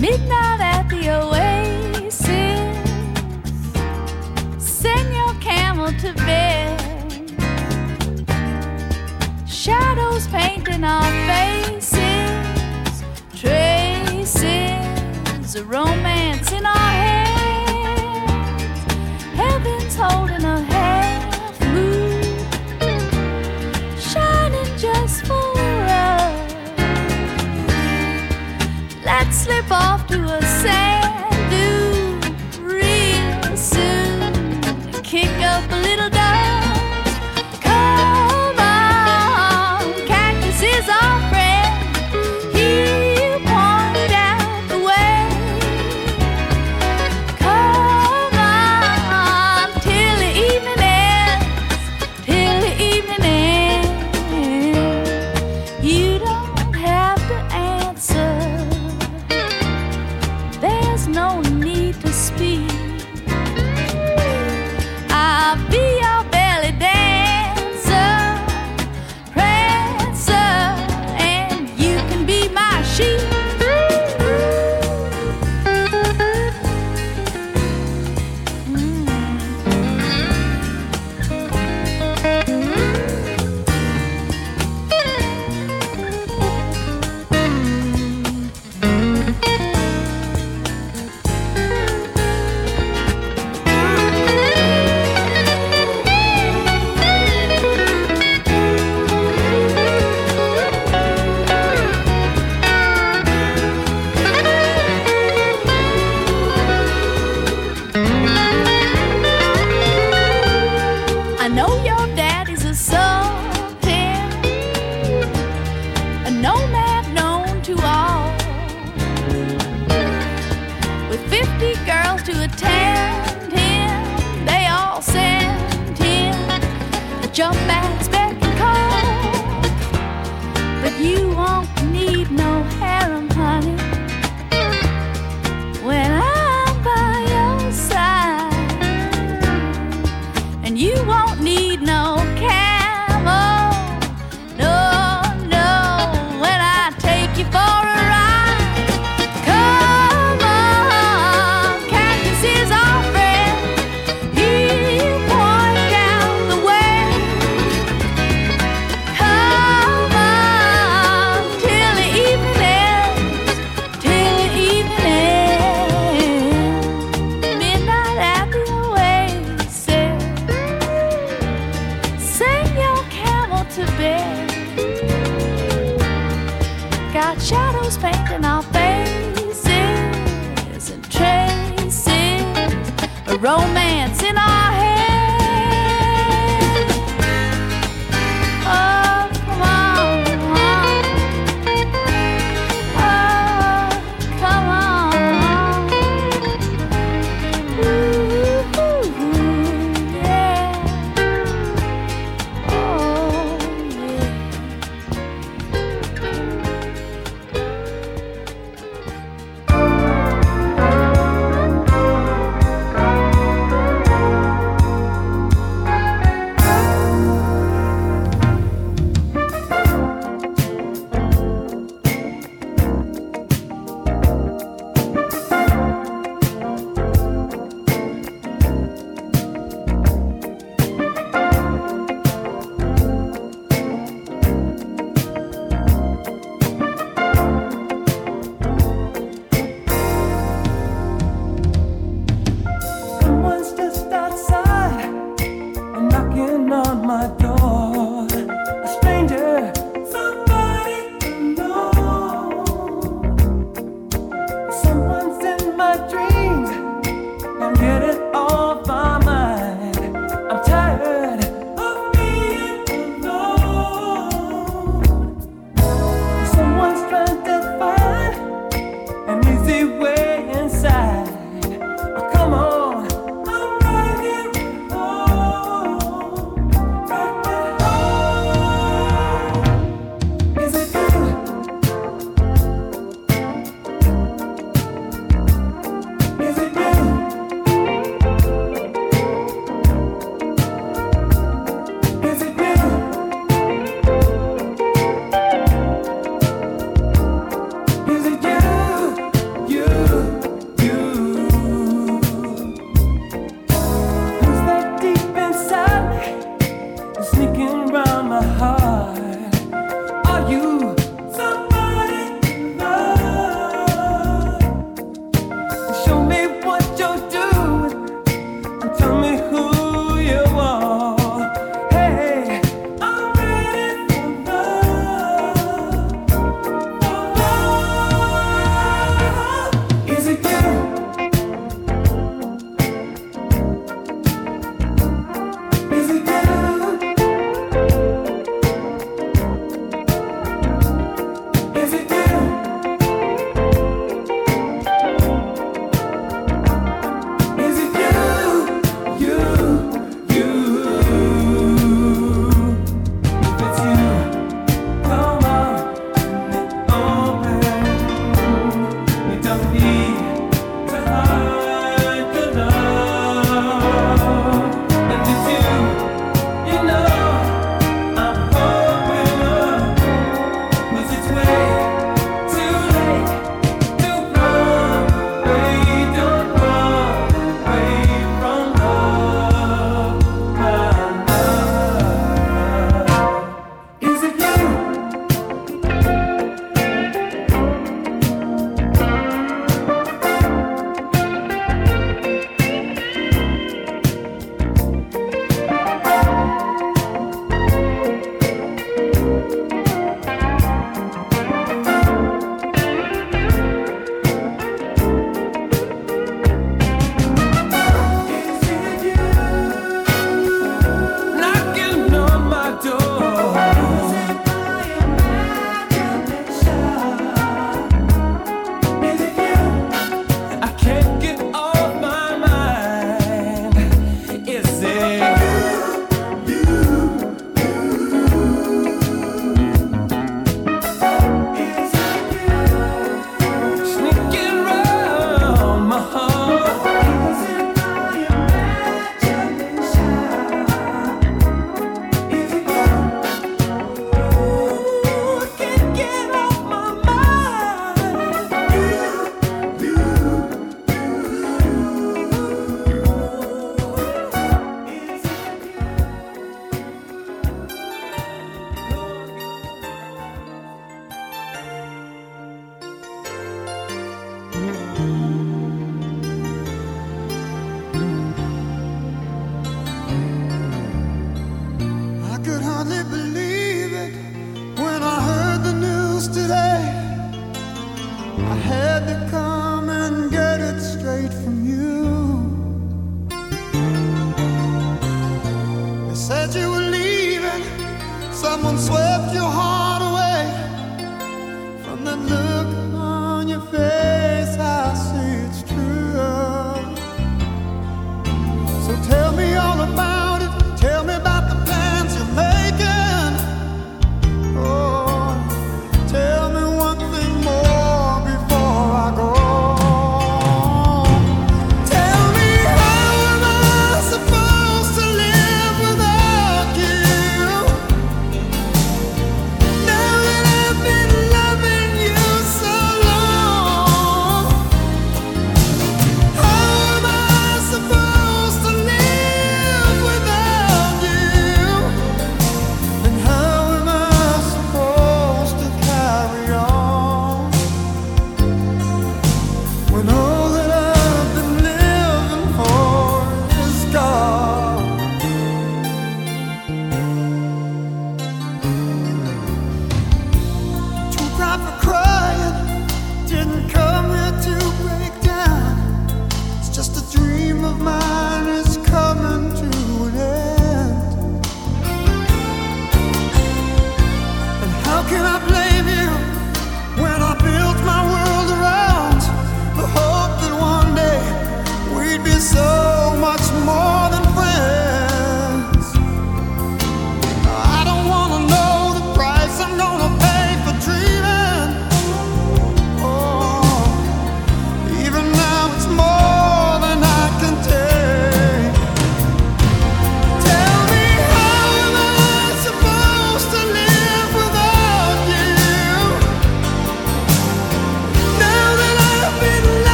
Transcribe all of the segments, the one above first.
Midnight at the oasis. Send your camel to bed. Shadows painting our faces. Traces aroma. to.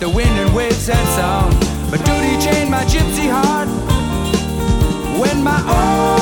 the wind and waves and sound. But duty chained my gypsy heart when my own.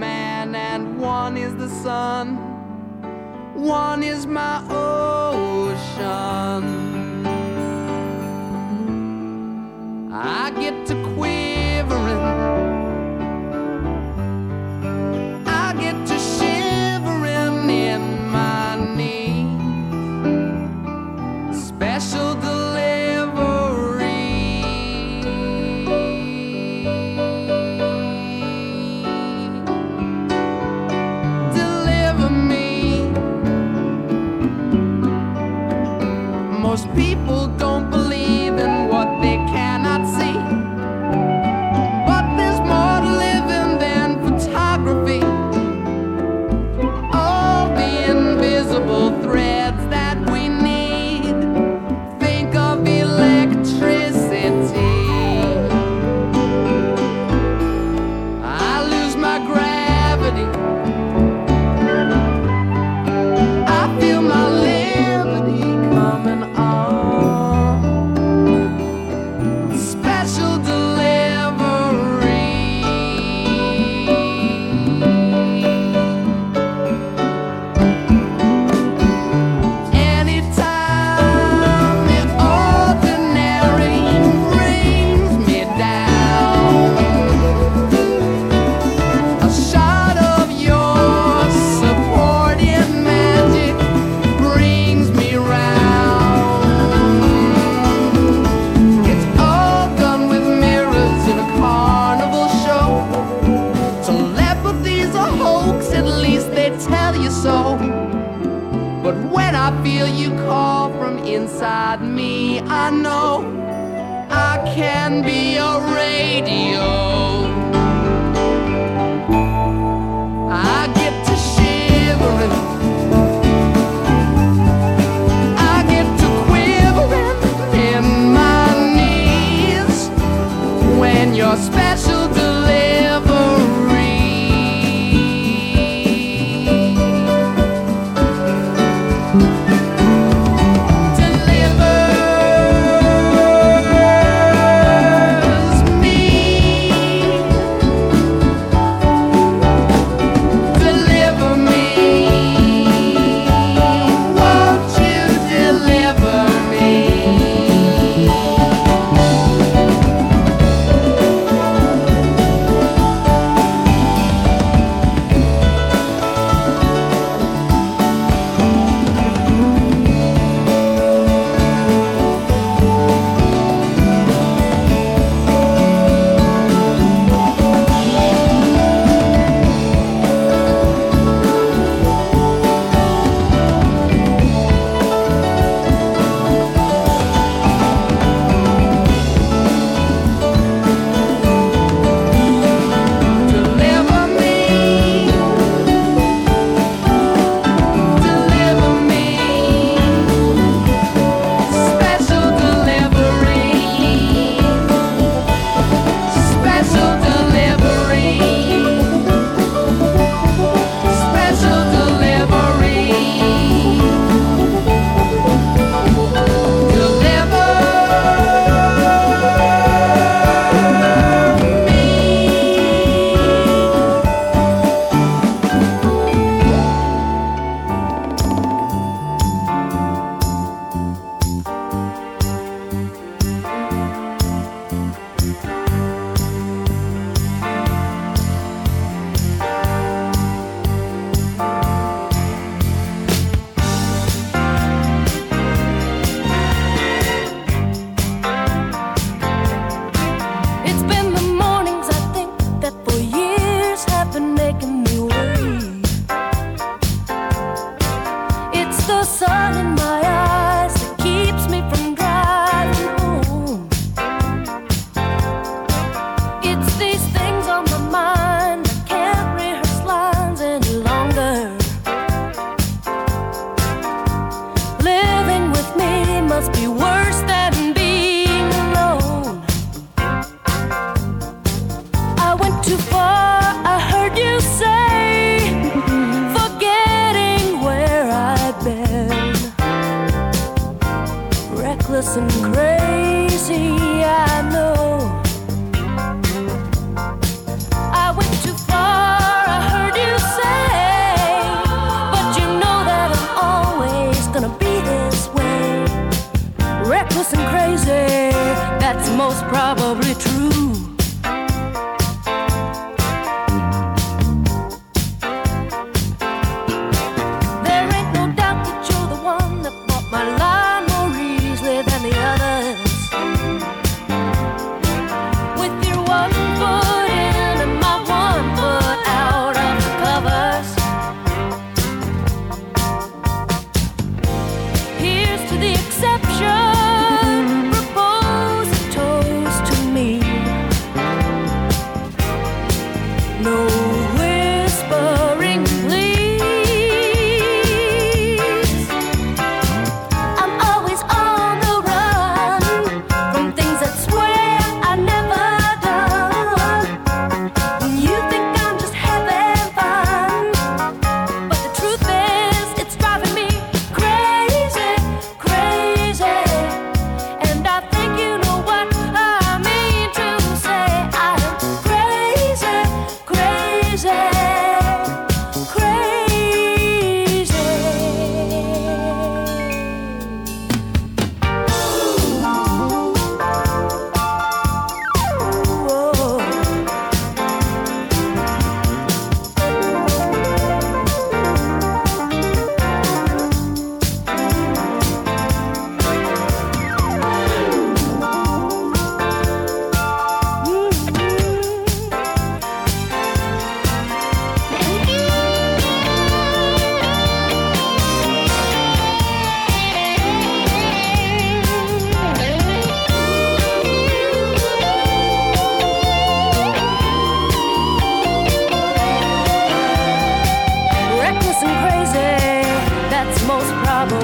man and one is the sun, one is my ocean.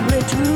Coming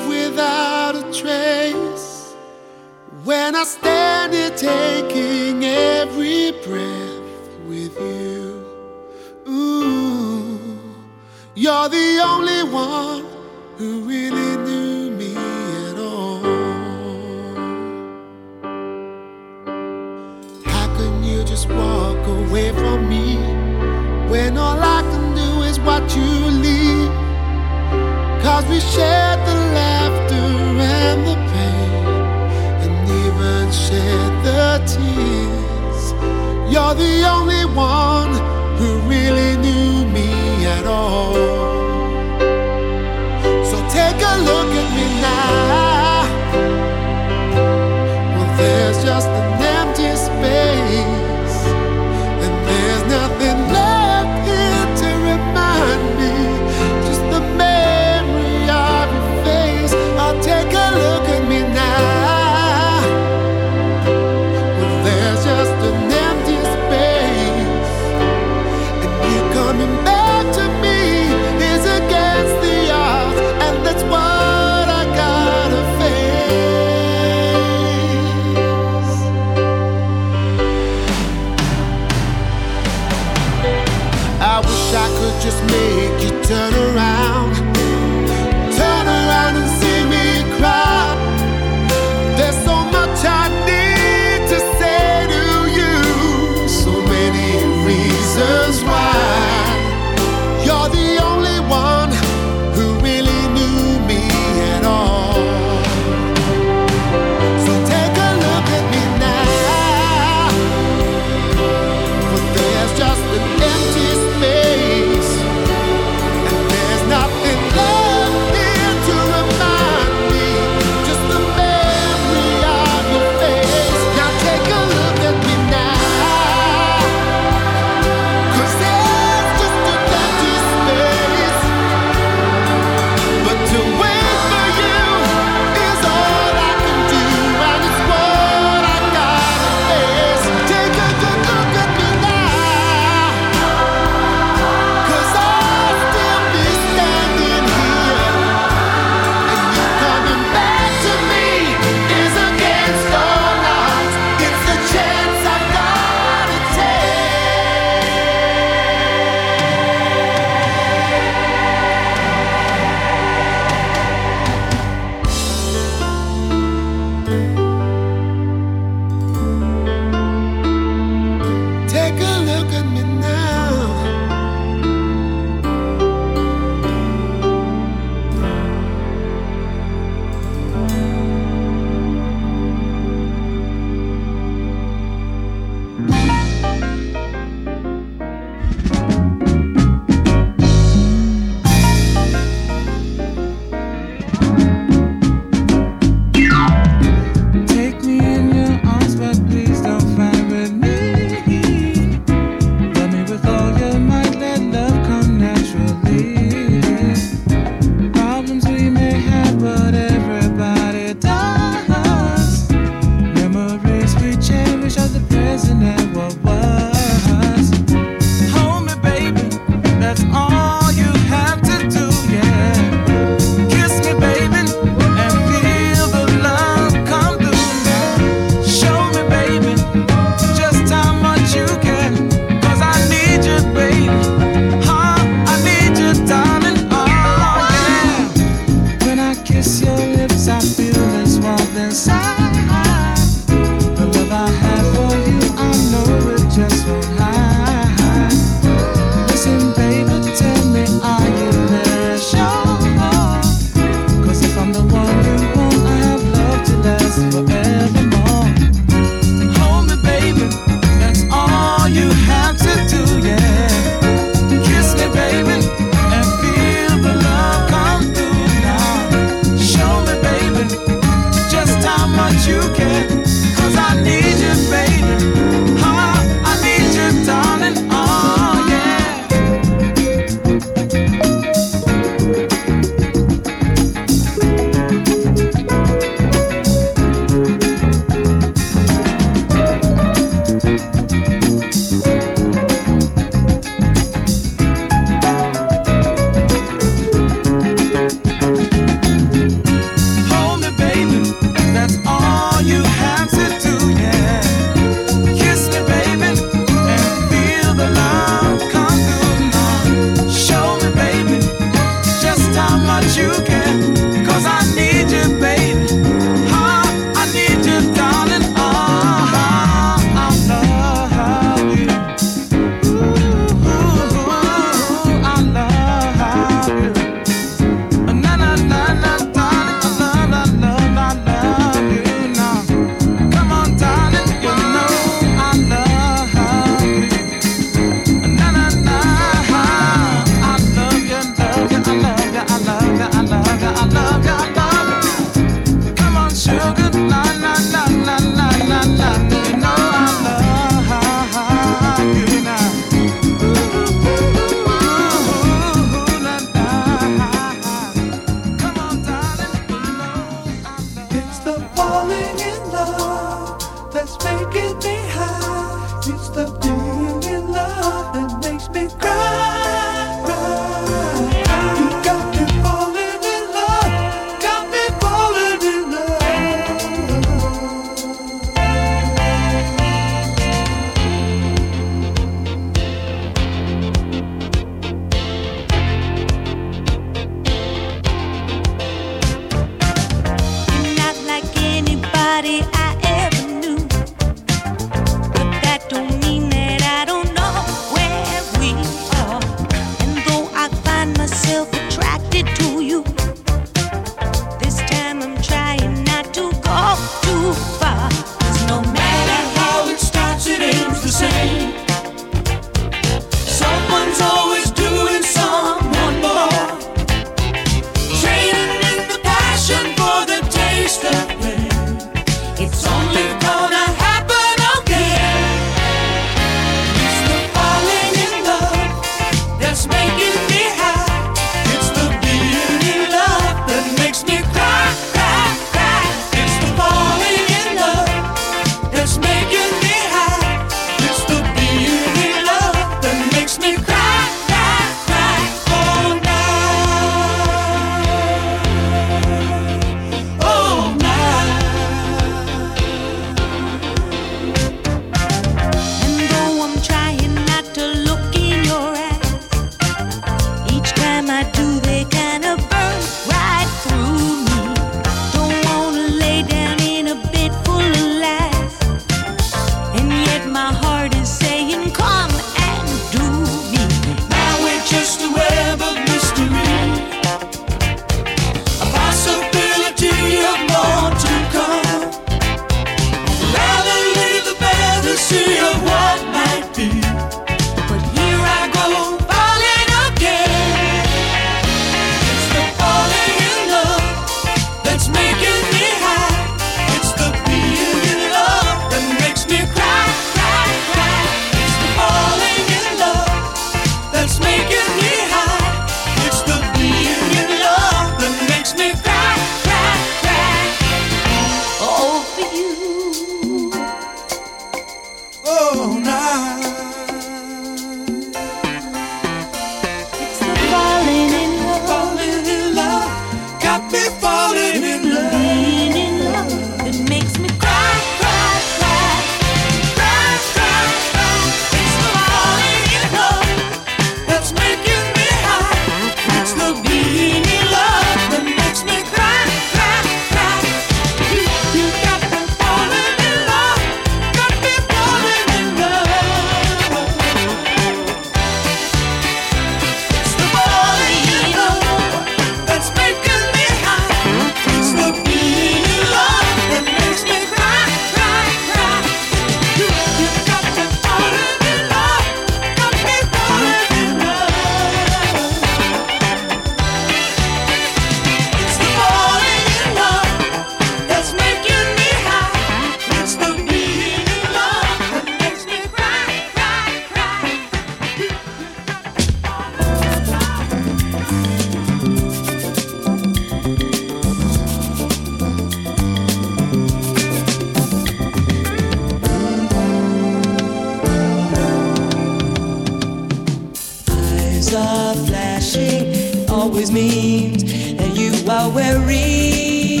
are weary.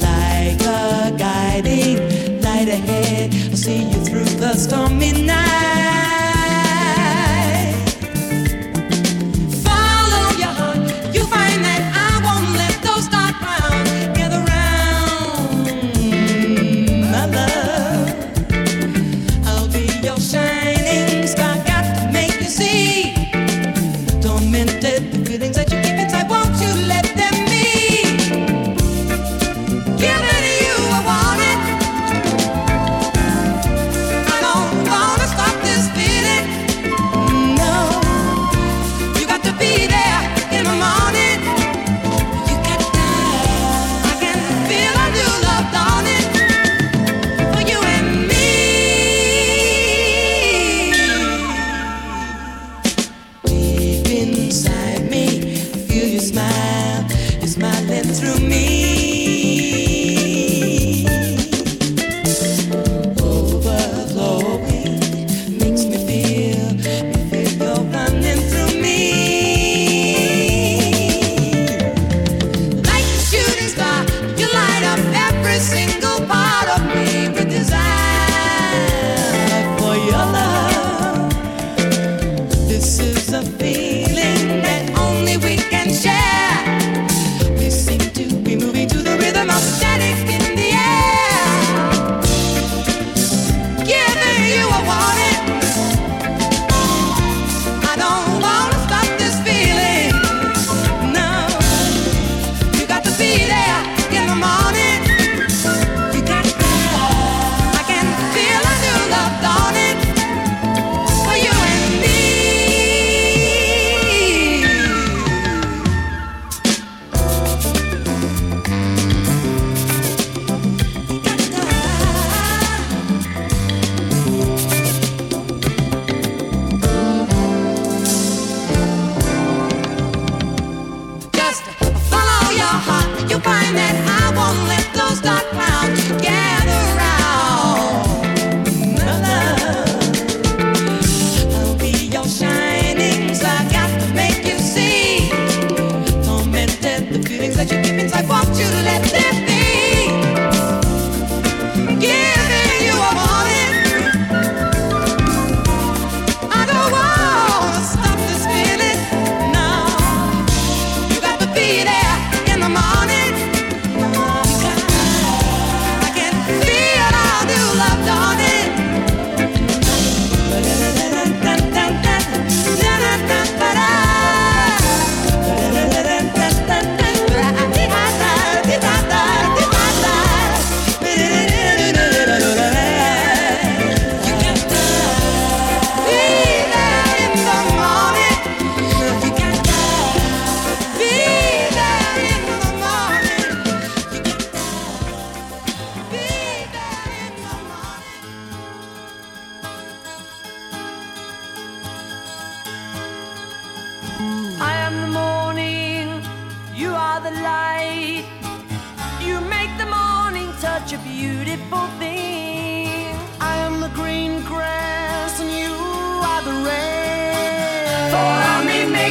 Like a guiding light ahead, I'll see you through the stormy night.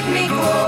make me go.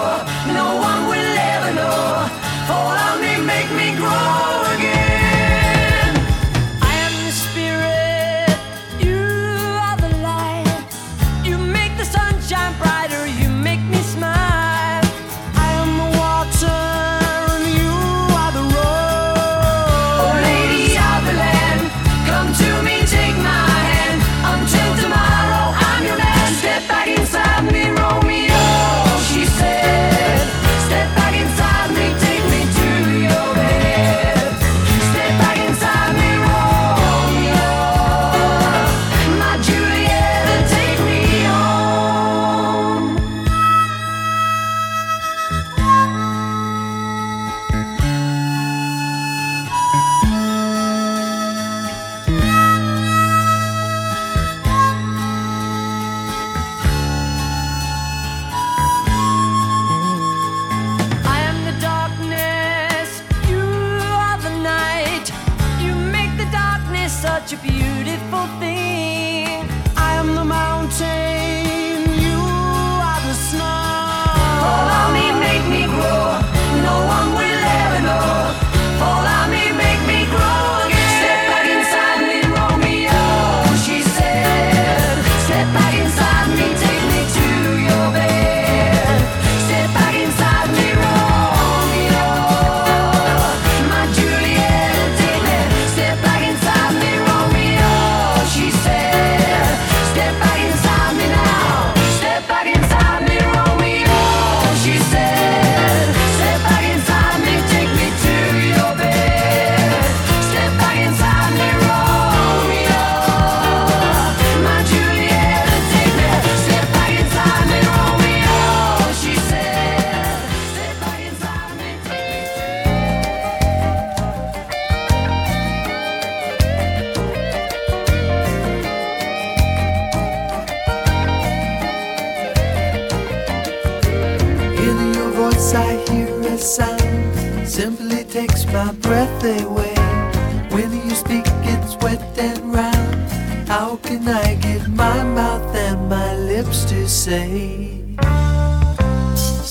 say.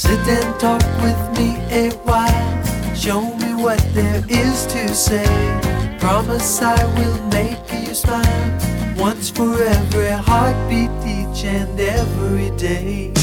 Sit and talk with me a while. Show me what there is to say. Promise I will make you smile once for every heartbeat each and every day.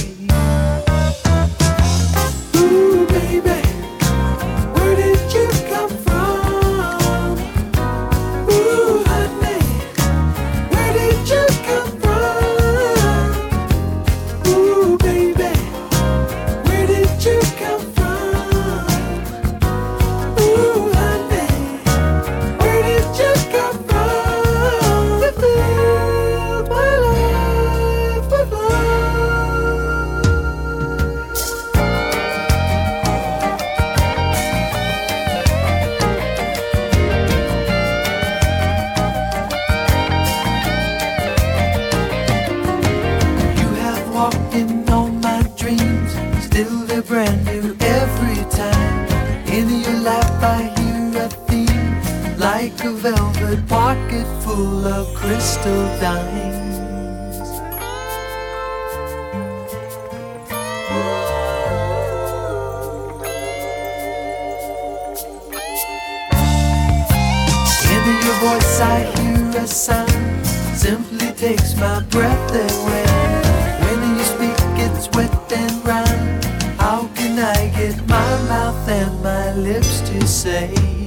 I hear a sound, simply takes my breath away. When you speak, it's wet and round. How can I get my mouth and my lips to say?